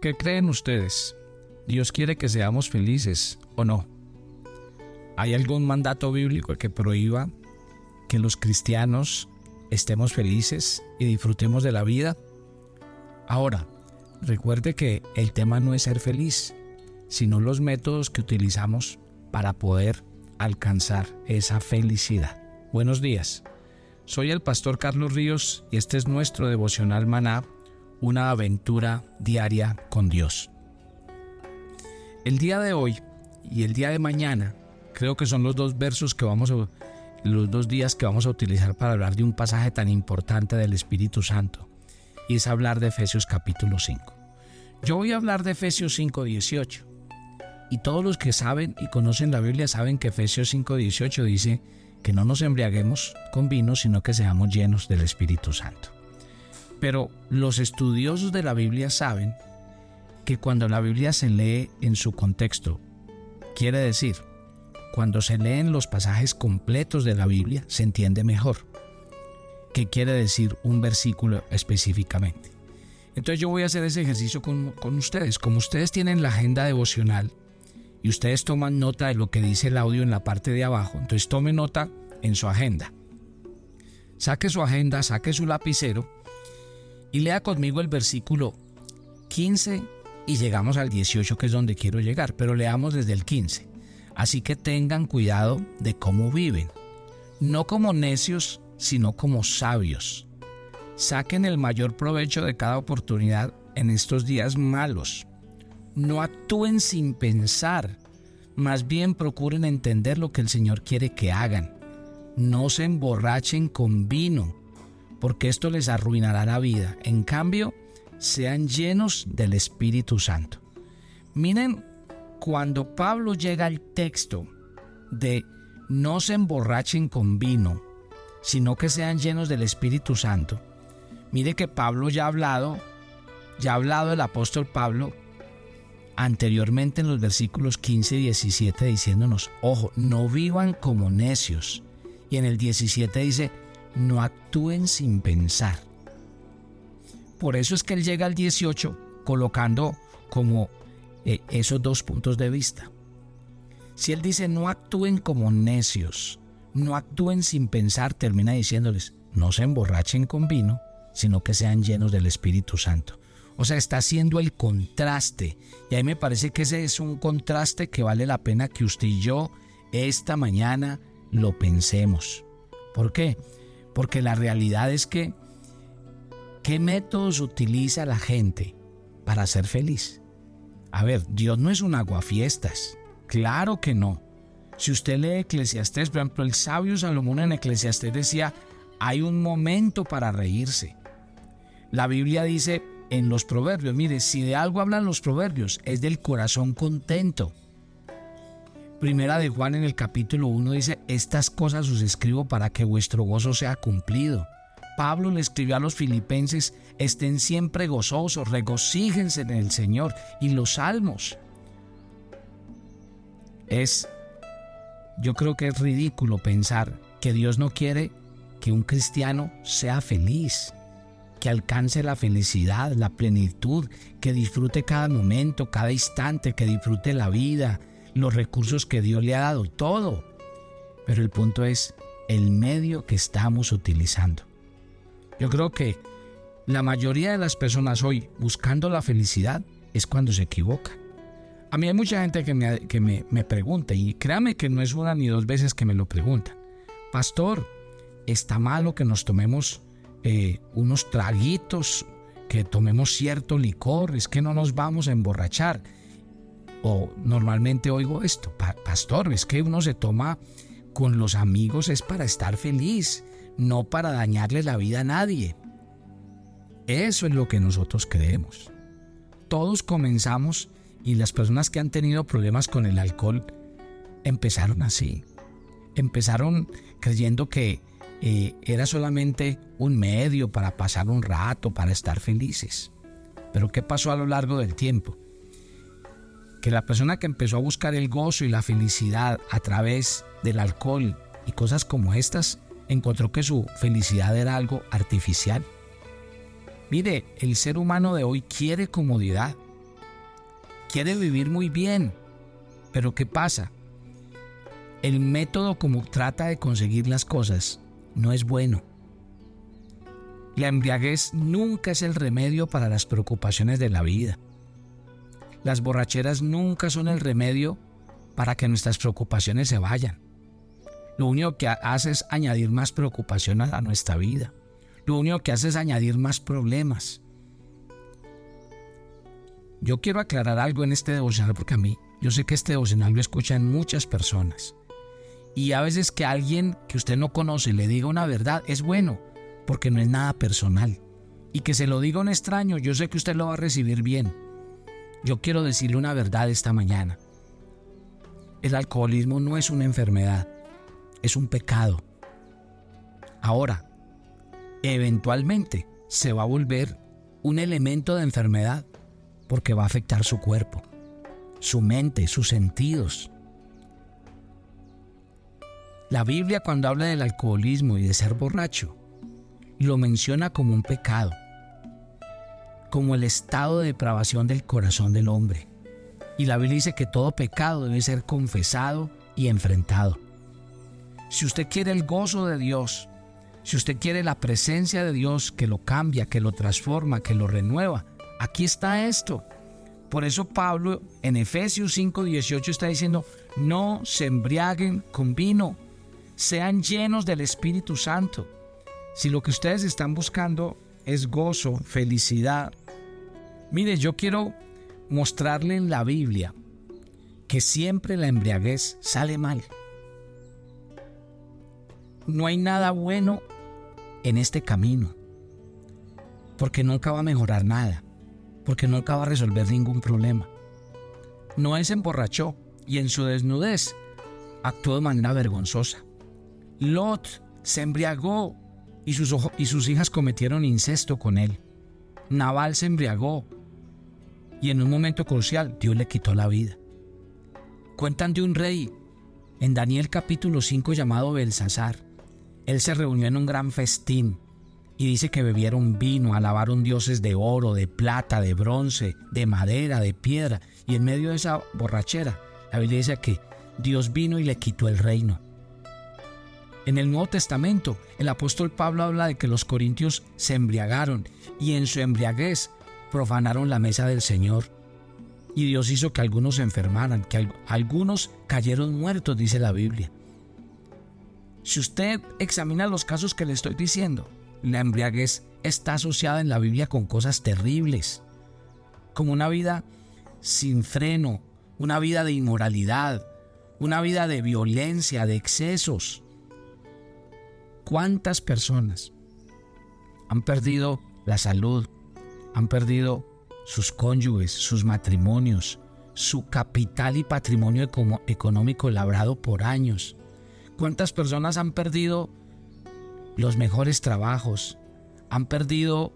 ¿Qué creen ustedes? ¿Dios quiere que seamos felices o no? ¿Hay algún mandato bíblico que prohíba que los cristianos estemos felices y disfrutemos de la vida? Ahora, recuerde que el tema no es ser feliz, sino los métodos que utilizamos para poder alcanzar esa felicidad. Buenos días. Soy el pastor Carlos Ríos y este es nuestro devocional maná, una aventura diaria con Dios. El día de hoy y el día de mañana creo que son los dos versos que vamos a los dos días que vamos a utilizar para hablar de un pasaje tan importante del Espíritu Santo y es hablar de Efesios capítulo 5. Yo voy a hablar de Efesios 5, 18. Y todos los que saben y conocen la Biblia saben que Efesios 5, 18 dice que no nos embriaguemos con vino, sino que seamos llenos del Espíritu Santo. Pero los estudiosos de la Biblia saben que cuando la Biblia se lee en su contexto, quiere decir, cuando se leen los pasajes completos de la Biblia, se entiende mejor qué quiere decir un versículo específicamente. Entonces yo voy a hacer ese ejercicio con, con ustedes. Como ustedes tienen la agenda devocional, y ustedes toman nota de lo que dice el audio en la parte de abajo, entonces tome nota en su agenda. Saque su agenda, saque su lapicero y lea conmigo el versículo 15 y llegamos al 18 que es donde quiero llegar, pero leamos desde el 15. Así que tengan cuidado de cómo viven, no como necios, sino como sabios. Saquen el mayor provecho de cada oportunidad en estos días malos no actúen sin pensar, más bien procuren entender lo que el Señor quiere que hagan. No se emborrachen con vino, porque esto les arruinará la vida. En cambio, sean llenos del Espíritu Santo. Miren, cuando Pablo llega al texto de no se emborrachen con vino, sino que sean llenos del Espíritu Santo, mire que Pablo ya ha hablado, ya ha hablado el apóstol Pablo anteriormente en los versículos 15 y 17 diciéndonos, ojo, no vivan como necios. Y en el 17 dice, no actúen sin pensar. Por eso es que él llega al 18 colocando como eh, esos dos puntos de vista. Si él dice no actúen como necios, no actúen sin pensar, termina diciéndoles, no se emborrachen con vino, sino que sean llenos del Espíritu Santo. O sea, está haciendo el contraste. Y a mí me parece que ese es un contraste que vale la pena que usted y yo esta mañana lo pensemos. ¿Por qué? Porque la realidad es que, ¿qué métodos utiliza la gente para ser feliz? A ver, Dios no es un aguafiestas. Claro que no. Si usted lee Eclesiastés, por ejemplo, el sabio Salomón en Eclesiastés decía, hay un momento para reírse. La Biblia dice, en los proverbios. Mire, si de algo hablan los proverbios, es del corazón contento. Primera de Juan en el capítulo 1 dice, estas cosas os escribo para que vuestro gozo sea cumplido. Pablo le escribió a los filipenses, estén siempre gozosos, regocíjense en el Señor. Y los salmos. Es, yo creo que es ridículo pensar que Dios no quiere que un cristiano sea feliz que alcance la felicidad, la plenitud, que disfrute cada momento, cada instante, que disfrute la vida, los recursos que Dios le ha dado, todo. Pero el punto es el medio que estamos utilizando. Yo creo que la mayoría de las personas hoy buscando la felicidad es cuando se equivoca. A mí hay mucha gente que me, que me, me pregunta, y créame que no es una ni dos veces que me lo pregunta, Pastor, ¿está malo que nos tomemos eh, unos traguitos, que tomemos cierto licor, es que no nos vamos a emborrachar. Normalmente oigo esto, pastor, es que uno se toma con los amigos es para estar feliz, no para dañarle la vida a nadie. Eso es lo que nosotros creemos. Todos comenzamos y las personas que han tenido problemas con el alcohol empezaron así. Empezaron creyendo que eh, era solamente un medio para pasar un rato, para estar felices. Pero ¿qué pasó a lo largo del tiempo? Que la persona que empezó a buscar el gozo y la felicidad a través del alcohol y cosas como estas, encontró que su felicidad era algo artificial. Mire, el ser humano de hoy quiere comodidad, quiere vivir muy bien, pero ¿qué pasa? El método como trata de conseguir las cosas no es bueno. La embriaguez nunca es el remedio para las preocupaciones de la vida. Las borracheras nunca son el remedio para que nuestras preocupaciones se vayan. Lo único que hace es añadir más preocupación a nuestra vida. Lo único que hace es añadir más problemas. Yo quiero aclarar algo en este devocional porque a mí, yo sé que este devocional lo escuchan muchas personas. Y a veces que alguien que usted no conoce le diga una verdad es bueno, porque no es nada personal. Y que se lo diga un extraño, yo sé que usted lo va a recibir bien. Yo quiero decirle una verdad esta mañana. El alcoholismo no es una enfermedad, es un pecado. Ahora, eventualmente se va a volver un elemento de enfermedad porque va a afectar su cuerpo, su mente, sus sentidos. La Biblia cuando habla del alcoholismo y de ser borracho, lo menciona como un pecado, como el estado de depravación del corazón del hombre. Y la Biblia dice que todo pecado debe ser confesado y enfrentado. Si usted quiere el gozo de Dios, si usted quiere la presencia de Dios que lo cambia, que lo transforma, que lo renueva, aquí está esto. Por eso Pablo en Efesios 5:18 está diciendo, no se embriaguen con vino, sean llenos del Espíritu Santo. Si lo que ustedes están buscando es gozo, felicidad, mire, yo quiero mostrarle en la Biblia que siempre la embriaguez sale mal. No hay nada bueno en este camino, porque nunca va a mejorar nada, porque nunca va a resolver ningún problema. Noé se emborrachó y en su desnudez actuó de manera vergonzosa. Lot se embriagó y sus, y sus hijas cometieron incesto con él. Naval se embriagó y en un momento crucial Dios le quitó la vida. Cuentan de un rey en Daniel capítulo 5 llamado Belsasar, él se reunió en un gran festín y dice que bebieron vino, alabaron dioses de oro, de plata, de bronce, de madera, de piedra. Y en medio de esa borrachera, la Biblia dice que Dios vino y le quitó el reino. En el Nuevo Testamento, el apóstol Pablo habla de que los corintios se embriagaron y en su embriaguez profanaron la mesa del Señor. Y Dios hizo que algunos se enfermaran, que algunos cayeron muertos, dice la Biblia. Si usted examina los casos que le estoy diciendo, la embriaguez está asociada en la Biblia con cosas terribles, como una vida sin freno, una vida de inmoralidad, una vida de violencia, de excesos. ¿Cuántas personas han perdido la salud, han perdido sus cónyuges, sus matrimonios, su capital y patrimonio económico labrado por años? ¿Cuántas personas han perdido los mejores trabajos? Han perdido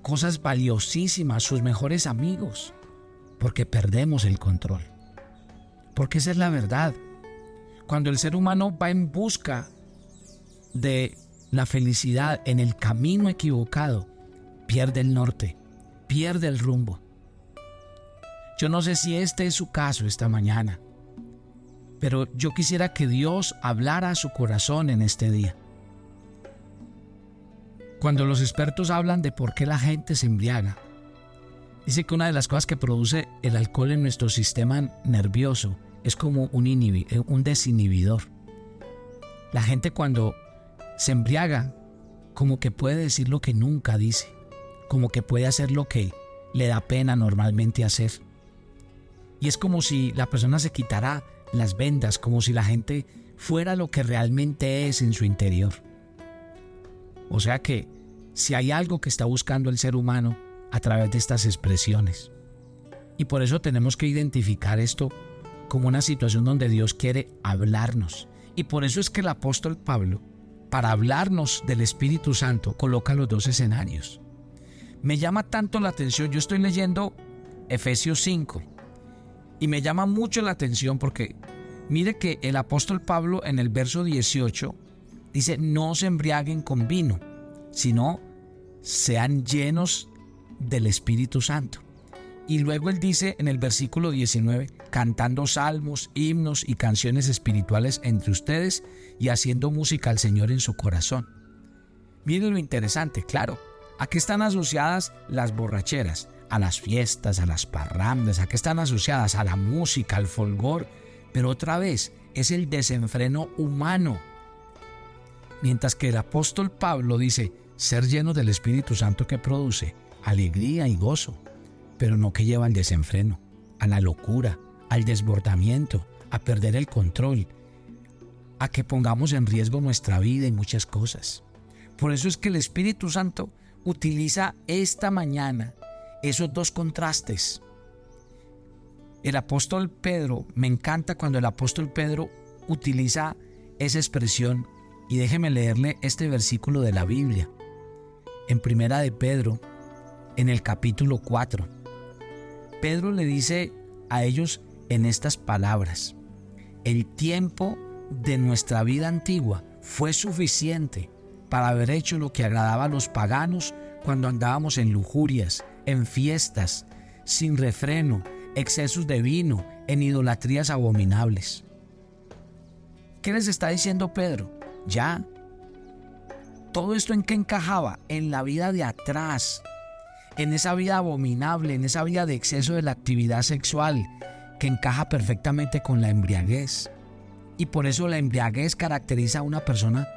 cosas valiosísimas, sus mejores amigos, porque perdemos el control. Porque esa es la verdad. Cuando el ser humano va en busca de la felicidad en el camino equivocado, pierde el norte, pierde el rumbo. Yo no sé si este es su caso esta mañana. Pero yo quisiera que Dios hablara a su corazón en este día. Cuando los expertos hablan de por qué la gente se embriaga, dice que una de las cosas que produce el alcohol en nuestro sistema nervioso es como un, eh, un desinhibidor. La gente cuando se embriaga, como que puede decir lo que nunca dice, como que puede hacer lo que le da pena normalmente hacer. Y es como si la persona se quitara las vendas como si la gente fuera lo que realmente es en su interior. O sea que si hay algo que está buscando el ser humano a través de estas expresiones. Y por eso tenemos que identificar esto como una situación donde Dios quiere hablarnos. Y por eso es que el apóstol Pablo, para hablarnos del Espíritu Santo, coloca los dos escenarios. Me llama tanto la atención, yo estoy leyendo Efesios 5, y me llama mucho la atención porque mire que el apóstol Pablo en el verso 18 dice, no se embriaguen con vino, sino sean llenos del Espíritu Santo. Y luego él dice en el versículo 19, cantando salmos, himnos y canciones espirituales entre ustedes y haciendo música al Señor en su corazón. Miren lo interesante, claro, ¿a qué están asociadas las borracheras? A las fiestas, a las parrandas, ¿a qué están asociadas? A la música, al folgor, pero otra vez es el desenfreno humano. Mientras que el apóstol Pablo dice, ser lleno del Espíritu Santo que produce alegría y gozo, pero no que lleva al desenfreno, a la locura, al desbordamiento, a perder el control, a que pongamos en riesgo nuestra vida y muchas cosas. Por eso es que el Espíritu Santo utiliza esta mañana esos dos contrastes. El apóstol Pedro, me encanta cuando el apóstol Pedro utiliza esa expresión y déjeme leerle este versículo de la Biblia. En Primera de Pedro, en el capítulo 4. Pedro le dice a ellos en estas palabras, el tiempo de nuestra vida antigua fue suficiente para haber hecho lo que agradaba a los paganos cuando andábamos en lujurias, en fiestas, sin refreno, excesos de vino, en idolatrías abominables. ¿Qué les está diciendo Pedro? Ya. Todo esto en qué encajaba? En la vida de atrás, en esa vida abominable, en esa vida de exceso de la actividad sexual, que encaja perfectamente con la embriaguez. Y por eso la embriaguez caracteriza a una persona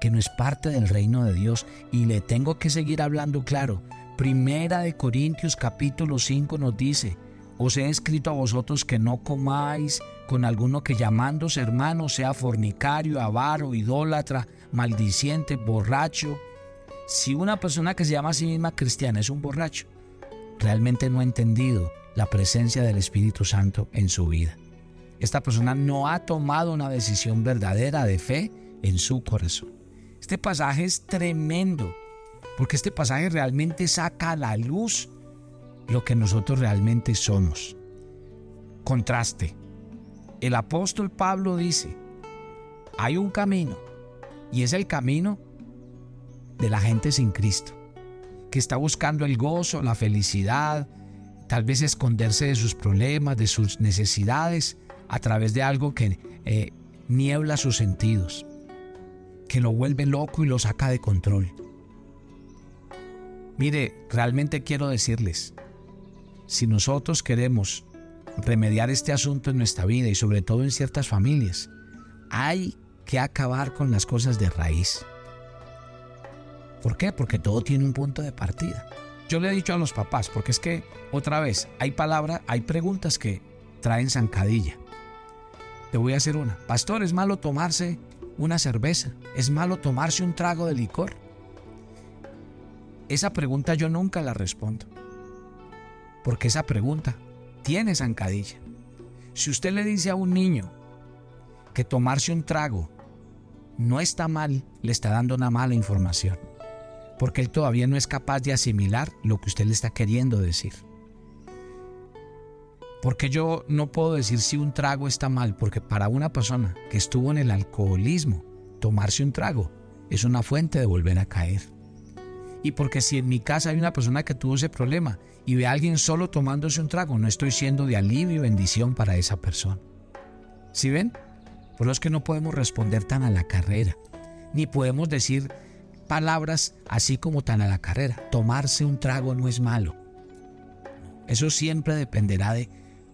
que no es parte del reino de Dios. Y le tengo que seguir hablando claro. Primera de Corintios capítulo 5 nos dice, os he escrito a vosotros que no comáis con alguno que llamándose hermano sea fornicario, avaro, idólatra, maldiciente, borracho, si una persona que se llama a sí misma cristiana es un borracho, realmente no ha entendido la presencia del Espíritu Santo en su vida. Esta persona no ha tomado una decisión verdadera de fe en su corazón. Este pasaje es tremendo, porque este pasaje realmente saca a la luz lo que nosotros realmente somos. Contraste. El apóstol Pablo dice, hay un camino, y es el camino de la gente sin Cristo, que está buscando el gozo, la felicidad, tal vez esconderse de sus problemas, de sus necesidades, a través de algo que eh, niebla sus sentidos, que lo vuelve loco y lo saca de control. Mire, realmente quiero decirles, si nosotros queremos remediar este asunto en nuestra vida y sobre todo en ciertas familias, hay que acabar con las cosas de raíz. ¿Por qué? Porque todo tiene un punto de partida. Yo le he dicho a los papás, porque es que, otra vez, hay palabras, hay preguntas que traen zancadilla. Te voy a hacer una. Pastor, ¿es malo tomarse una cerveza? ¿Es malo tomarse un trago de licor? Esa pregunta yo nunca la respondo. Porque esa pregunta tiene zancadilla. Si usted le dice a un niño que tomarse un trago no está mal, le está dando una mala información porque él todavía no es capaz de asimilar lo que usted le está queriendo decir. Porque yo no puedo decir si un trago está mal, porque para una persona que estuvo en el alcoholismo, tomarse un trago es una fuente de volver a caer. Y porque si en mi casa hay una persona que tuvo ese problema y ve a alguien solo tomándose un trago, no estoy siendo de alivio y bendición para esa persona. ¿Sí ven? Por lo es que no podemos responder tan a la carrera, ni podemos decir palabras así como tan a la carrera. Tomarse un trago no es malo. Eso siempre dependerá de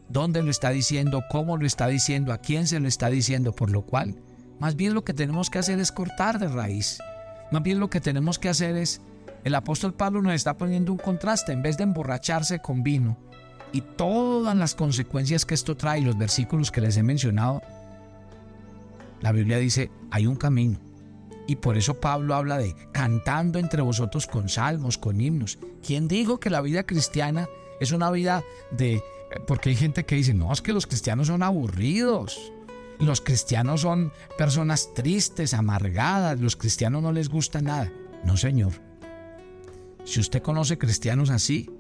dónde lo está diciendo, cómo lo está diciendo, a quién se lo está diciendo, por lo cual, más bien lo que tenemos que hacer es cortar de raíz. Más bien lo que tenemos que hacer es, el apóstol Pablo nos está poniendo un contraste, en vez de emborracharse con vino y todas las consecuencias que esto trae, los versículos que les he mencionado, la Biblia dice, hay un camino y por eso Pablo habla de cantando entre vosotros con salmos, con himnos. ¿Quién dijo que la vida cristiana es una vida de... Porque hay gente que dice, no, es que los cristianos son aburridos. Los cristianos son personas tristes, amargadas. Los cristianos no les gusta nada. No, Señor. Si usted conoce cristianos así,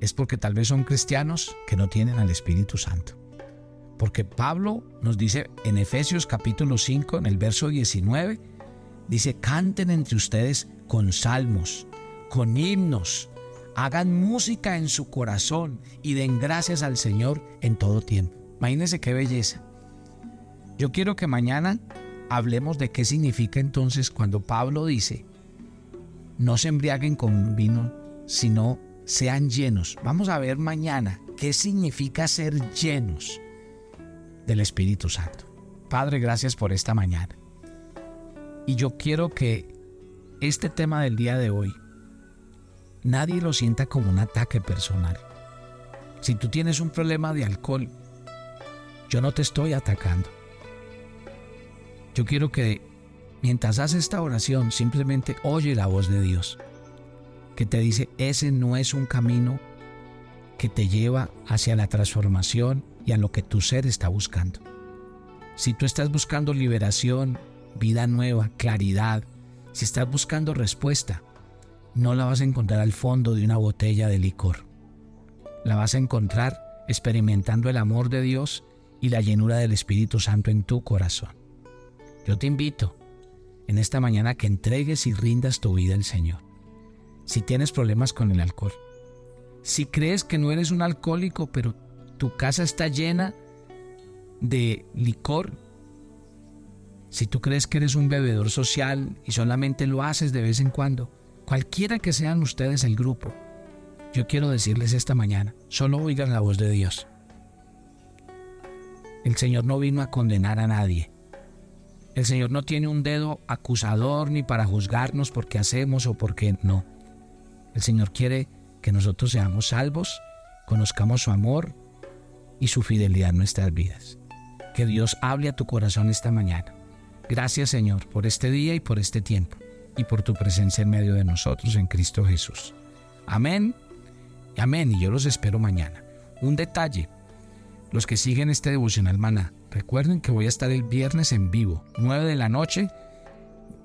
es porque tal vez son cristianos que no tienen al Espíritu Santo. Porque Pablo nos dice en Efesios capítulo 5, en el verso 19, Dice, canten entre ustedes con salmos, con himnos, Hagan música en su corazón y den gracias al Señor en todo tiempo. Imagínense qué belleza. Yo quiero que mañana hablemos de qué significa entonces cuando Pablo dice, no se embriaguen con vino, sino sean llenos. Vamos a ver mañana qué significa ser llenos del Espíritu Santo. Padre, gracias por esta mañana. Y yo quiero que este tema del día de hoy nadie lo sienta como un ataque personal. Si tú tienes un problema de alcohol, yo no te estoy atacando. Yo quiero que mientras haces esta oración simplemente oye la voz de Dios, que te dice, ese no es un camino que te lleva hacia la transformación y a lo que tu ser está buscando. Si tú estás buscando liberación, vida nueva, claridad, si estás buscando respuesta, no la vas a encontrar al fondo de una botella de licor. La vas a encontrar experimentando el amor de Dios y la llenura del Espíritu Santo en tu corazón. Yo te invito en esta mañana que entregues y rindas tu vida al Señor. Si tienes problemas con el alcohol, si crees que no eres un alcohólico, pero tu casa está llena de licor, si tú crees que eres un bebedor social y solamente lo haces de vez en cuando, cualquiera que sean ustedes el grupo, yo quiero decirles esta mañana, solo oigan la voz de Dios. El Señor no vino a condenar a nadie. El Señor no tiene un dedo acusador ni para juzgarnos porque hacemos o porque no. El Señor quiere que nosotros seamos salvos, conozcamos su amor y su fidelidad en nuestras vidas. Que Dios hable a tu corazón esta mañana. Gracias Señor por este día y por este tiempo y por tu presencia en medio de nosotros en Cristo Jesús. Amén. Amén. Y yo los espero mañana. Un detalle. Los que siguen este devocional maná, recuerden que voy a estar el viernes en vivo, 9 de la noche.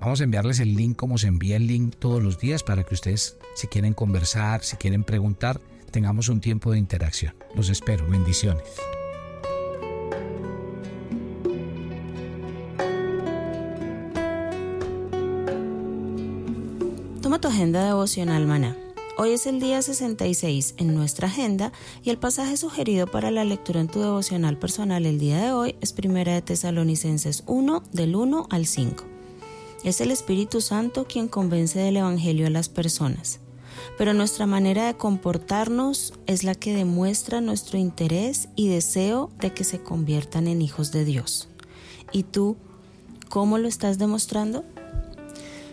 Vamos a enviarles el link como se envía el link todos los días para que ustedes, si quieren conversar, si quieren preguntar, tengamos un tiempo de interacción. Los espero. Bendiciones. Tu agenda devocional maná. Hoy es el día 66 en nuestra agenda y el pasaje sugerido para la lectura en tu devocional personal el día de hoy es Primera de Tesalonicenses 1 del 1 al 5. Es el Espíritu Santo quien convence del Evangelio a las personas, pero nuestra manera de comportarnos es la que demuestra nuestro interés y deseo de que se conviertan en hijos de Dios. ¿Y tú, cómo lo estás demostrando?